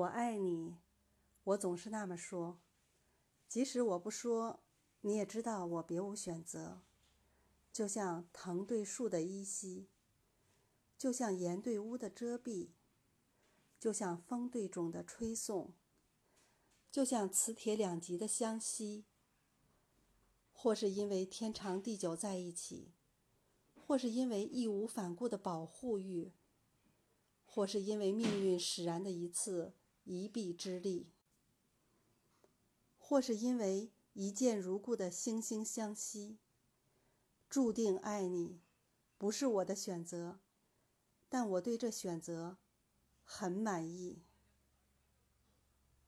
我爱你，我总是那么说。即使我不说，你也知道我别无选择。就像藤对树的依稀，就像檐对屋的遮蔽，就像风对种的吹送，就像磁铁两极的相吸。或是因为天长地久在一起，或是因为义无反顾的保护欲，或是因为命运使然的一次一臂之力。或是因为一见如故的惺惺相惜，注定爱你，不是我的选择，但我对这选择很满意。